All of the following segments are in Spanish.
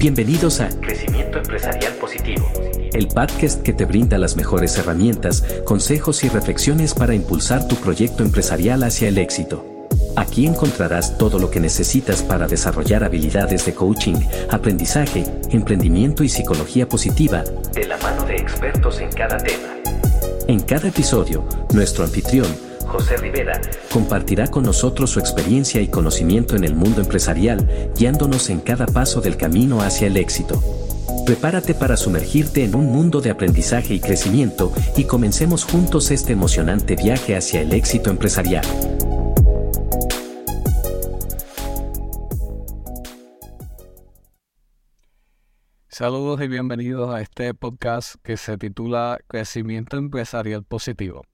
Bienvenidos a Crecimiento Empresarial Positivo, el podcast que te brinda las mejores herramientas, consejos y reflexiones para impulsar tu proyecto empresarial hacia el éxito. Aquí encontrarás todo lo que necesitas para desarrollar habilidades de coaching, aprendizaje, emprendimiento y psicología positiva de la mano de expertos en cada tema. En cada episodio, nuestro anfitrión, José Rivera, compartirá con nosotros su experiencia y conocimiento en el mundo empresarial, guiándonos en cada paso del camino hacia el éxito. Prepárate para sumergirte en un mundo de aprendizaje y crecimiento y comencemos juntos este emocionante viaje hacia el éxito empresarial. Saludos y bienvenidos a este podcast que se titula Crecimiento Empresarial Positivo.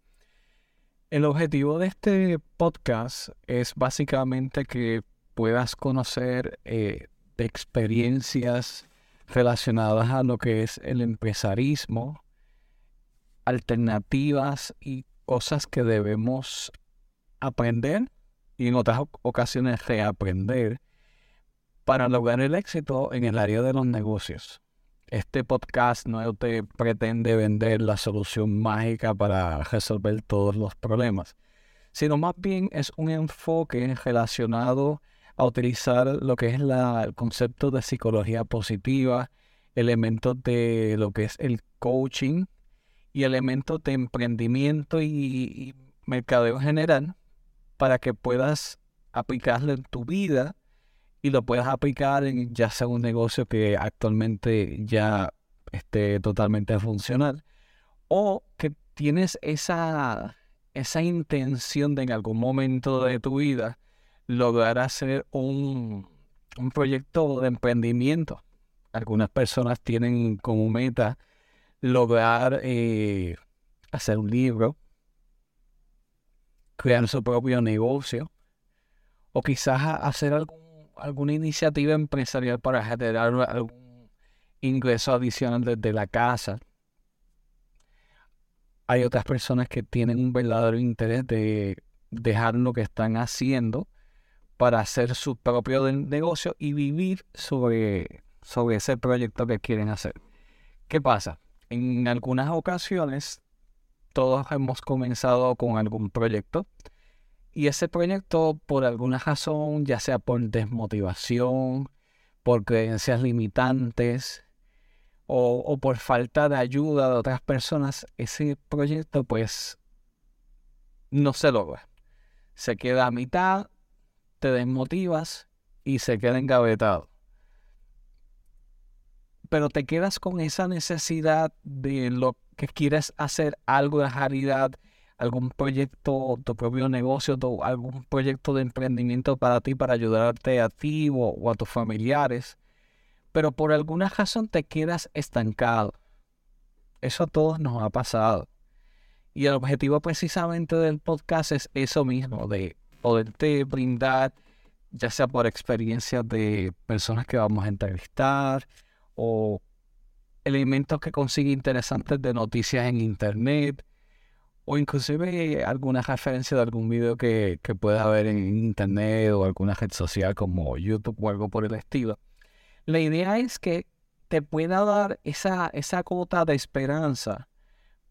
El objetivo de este podcast es básicamente que puedas conocer eh, experiencias relacionadas a lo que es el empresarismo, alternativas y cosas que debemos aprender y en otras ocasiones reaprender para lograr el éxito en el área de los negocios. Este podcast no te pretende vender la solución mágica para resolver todos los problemas, sino más bien es un enfoque relacionado a utilizar lo que es el concepto de psicología positiva, elementos de lo que es el coaching y elementos de emprendimiento y, y mercadeo general para que puedas aplicarlo en tu vida y lo puedes aplicar en ya sea un negocio que actualmente ya esté totalmente funcional o que tienes esa, esa intención de en algún momento de tu vida lograr hacer un, un proyecto de emprendimiento. Algunas personas tienen como meta lograr eh, hacer un libro, crear su propio negocio o quizás hacer algún alguna iniciativa empresarial para generar algún ingreso adicional desde la casa. Hay otras personas que tienen un verdadero interés de dejar lo que están haciendo para hacer su propio negocio y vivir sobre, sobre ese proyecto que quieren hacer. ¿Qué pasa? En algunas ocasiones todos hemos comenzado con algún proyecto y ese proyecto, por alguna razón, ya sea por desmotivación, por creencias limitantes o, por falta de ayuda de otras personas, ese proyecto pues no se logra. Se queda a mitad, te desmotivas y se queda engavetado. Pero te quedas con esa necesidad de lo que quieres hacer algo de realidad algún proyecto, tu propio negocio, algún proyecto de emprendimiento para ti, para ayudarte a ti o, a tus familiares, pero por alguna razón te quedas estancado. Eso a todos nos ha pasado. Y el objetivo precisamente del podcast es eso mismo, de poderte brindar, ya sea por experiencias de personas que vamos a entrevistar o elementos que consigue interesantes de noticias en internet, o inclusive alguna referencia de algún video que, que pueda haber en internet o alguna red social como YouTube o algo por el estilo. La idea es que te pueda dar esa, esa cuota de esperanza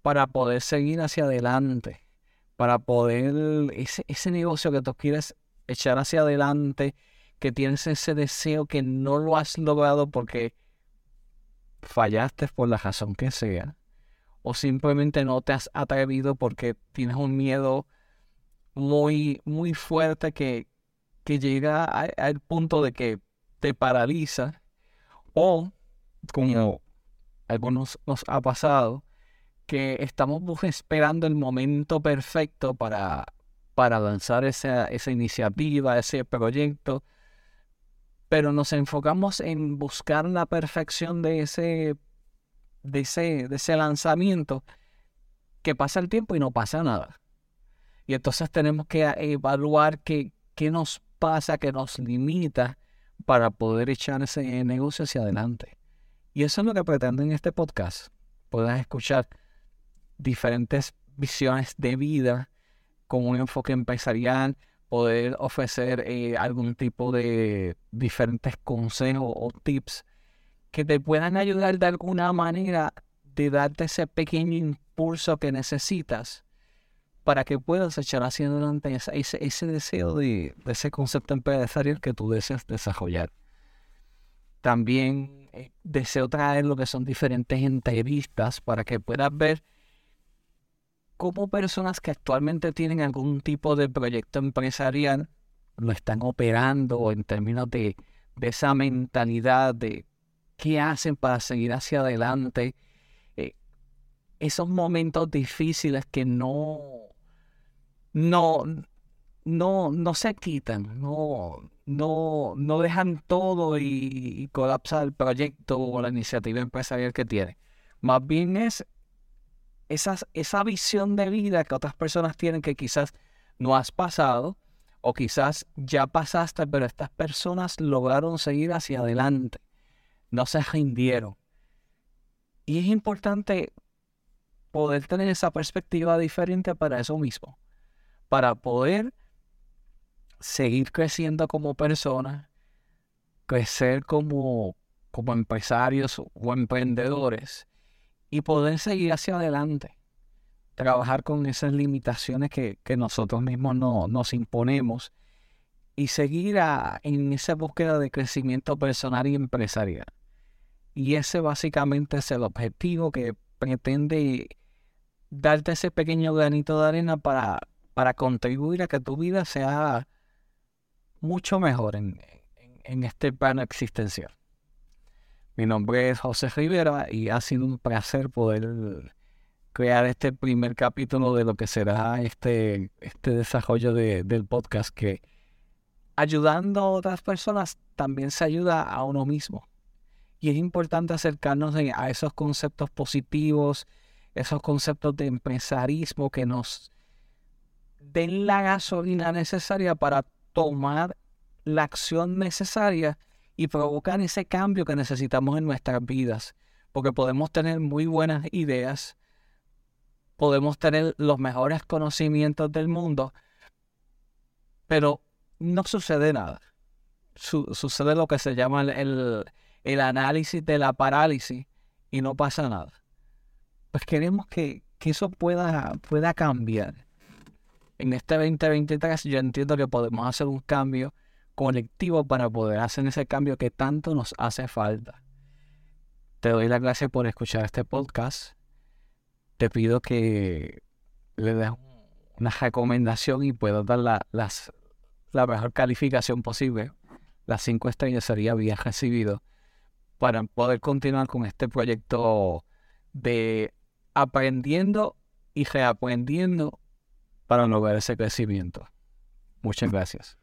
para poder seguir hacia adelante, para poder, ese, ese negocio que tú quieres echar hacia adelante, que tienes ese deseo que no lo has logrado porque fallaste por la razón que sea o simplemente no te has atrevido porque tienes un miedo muy, muy fuerte que, que llega al punto de que te paraliza o como algunos nos ha pasado, que estamos esperando el momento perfecto para, para lanzar esa, esa iniciativa, ese proyecto, pero nos enfocamos en buscar la perfección de ese de ese, de ese lanzamiento que pasa el tiempo y no pasa nada. Y entonces tenemos que evaluar qué, qué nos pasa, qué nos limita para poder echar ese negocio hacia adelante. Y eso es lo que pretendo en este podcast. Puedas escuchar diferentes visiones de vida con un enfoque empresarial, poder ofrecer eh, algún tipo de diferentes consejos o tips que te puedan ayudar de alguna manera de darte ese pequeño impulso que necesitas para que puedas echar hacia adelante ese, ese, deseo de, ese concepto empresarial que tú deseas desarrollar. También eh, deseo traer lo que son diferentes entrevistas para que puedas ver cómo personas que actualmente tienen algún tipo de proyecto empresarial lo están operando en términos de, de esa mentalidad de qué hacen para seguir hacia adelante. Eh, esos momentos difíciles que no no, no, no se quitan, no, no, no dejan todo y, colapsa el proyecto o la iniciativa empresarial que tiene. Más bien es esas, esa visión de vida que otras personas tienen que quizás no has pasado o quizás ya pasaste, pero estas personas lograron seguir hacia adelante, no se rindieron. Y es importante poder tener esa perspectiva diferente para eso mismo para poder seguir creciendo como persona, crecer como, como empresarios o emprendedores y poder seguir hacia adelante. Trabajar con esas limitaciones que, nosotros mismos no, nos imponemos y seguir en esa búsqueda de crecimiento personal y empresarial. Y ese básicamente es el objetivo que pretende darte ese pequeño granito de arena para para contribuir a que tu vida sea mucho mejor en, este plano existencial. Mi nombre es José Rivera y ha sido un placer poder crear este primer capítulo de lo que será este, este desarrollo del podcast que ayudando a otras personas también se ayuda a uno mismo. Y es importante acercarnos a esos conceptos positivos, esos conceptos de empresarismo que nos den la gasolina necesaria para tomar la acción necesaria y provocar ese cambio que necesitamos en nuestras vidas. Porque podemos tener muy buenas ideas, podemos tener los mejores conocimientos del mundo, pero no sucede nada. sucede lo que se llama el, análisis de la parálisis y no pasa nada. Pues queremos que, que eso pueda, pueda cambiar en este 2023 yo entiendo que podemos hacer un cambio colectivo para poder hacer ese cambio que tanto nos hace falta. Te doy las gracias por escuchar este podcast. Te pido que le des una recomendación y puedas dar la, las, la mejor calificación posible. Las cinco estrellas sería bien recibido para poder continuar con este proyecto de aprendiendo y reaprendiendo para lograr ese crecimiento. Muchas gracias.